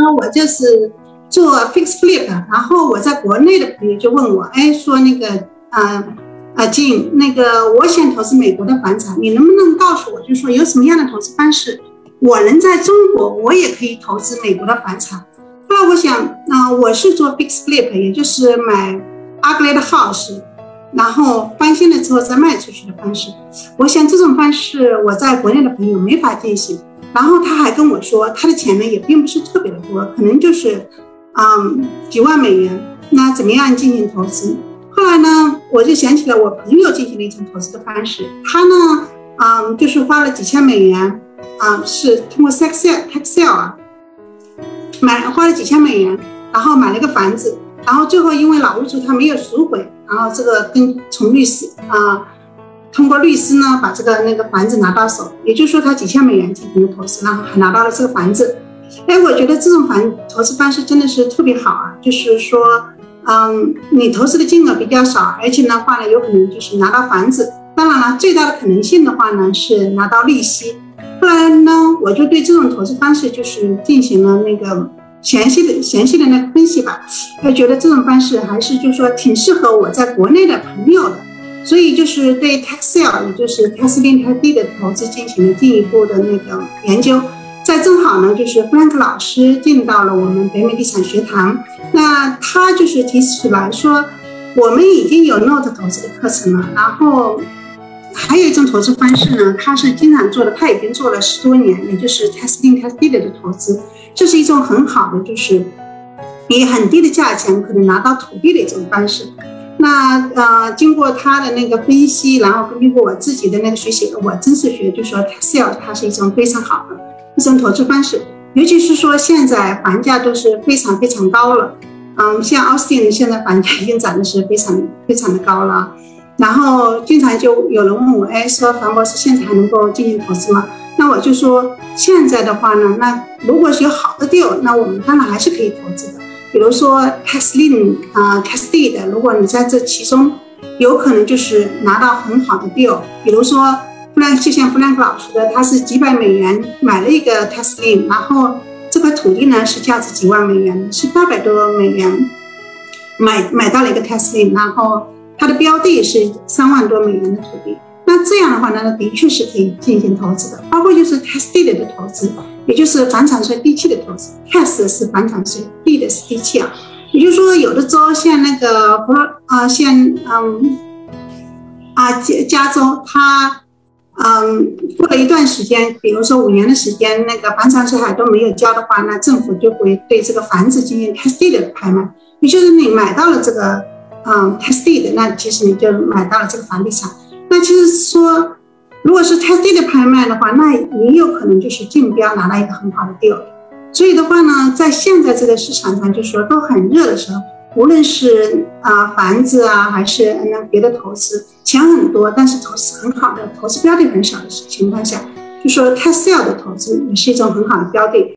呢，我就是做 fix flip，然后我在国内的朋友就问我，哎，说那个，啊啊，静，那个我想投资美国的房产，你能不能告诉我，就说有什么样的投资方式，我能在中国我也可以投资美国的房产？后来我想，那我是做 fix flip，也就是买 ugly 的 house。然后翻新了之后再卖出去的方式，我想这种方式我在国内的朋友没法进行。然后他还跟我说，他的钱呢也并不是特别的多，可能就是，嗯，几万美元。那怎么样进行投资？后来呢，我就想起了我朋友进行了一种投资的方式。他呢，嗯，就是花了几千美元，啊，是通过 tax sale tax sale 啊，买花了几千美元，然后买了个房子，然后最后因为老屋主他没有赎回。然后这个跟从律师啊，通过律师呢把这个那个房子拿到手，也就是说他几千美元进行了投资，然后还拿到了这个房子。哎，我觉得这种房投资方式真的是特别好啊，就是说，嗯，你投资的金额比较少，而且的话呢，有可能就是拿到房子。当然了，最大的可能性的话呢是拿到利息。后来呢，我就对这种投资方式就是进行了那个。详细的详细的那个分析吧，我觉得这种方式还是就是说挺适合我在国内的朋友的，所以就是对 tax sale，也就是 tax lien tax deed 的投资进行了进一步的那个研究。在正好呢，就是弗兰克老师进到了我们北美地产学堂，那他就是提起来说，我们已经有 note 投资的课程了，然后还有一种投资方式呢，他是经常做的，他已经做了十多年，也就是 tax lien tax deed 的投资。这是一种很好的，就是以很低的价钱可能拿到土地的一种方式。那呃，经过他的那个分析，然后根据我自己的那个学习，我真是觉得，就说 sale 它是一种非常好的一种投资方式。尤其是说现在房价都是非常非常高了，嗯，像奥斯汀现在房价已经涨的是非常非常的高了。然后经常就有人问我，哎，说房博士现在还能够进行投资吗？那我就说，现在的话呢，那如果是有好的 deal，那我们当然还是可以投资的。比如说 tax lien 啊，tax deed，如果你在这其中有可能就是拿到很好的 deal。比如说弗兰，就像弗兰克老师的，他是几百美元买了一个 tax lien，然后这块土地呢是价值几万美元，是八百多美元买买到了一个 tax lien，然后它的标的是三万多美元的土地。那这样的话呢，的确是可以进行投资的，包括就是 tax deed 的投资，也就是房产税地契的投资。tax 是房产税地的是地契啊。也就是说，有的州像那个不啊，像嗯啊加加州，它嗯过了一段时间，比如说五年的时间，那个房产税还都没有交的话，那政府就会对这个房子进行 tax deed 的拍卖。也就是你买到了这个嗯 tax deed，那其实你就买到了这个房地产。那其实说，拍卖的话，那也有可能就是竞标拿到一个很好的 deal。所以的话呢，在现在这个市场上，就说都很热的时候，无论是啊房子啊，还是那别的投资，钱很多，但是投资很好的投资标的很少的情况下，就说 cash sale 的投资也是一种很好的标的。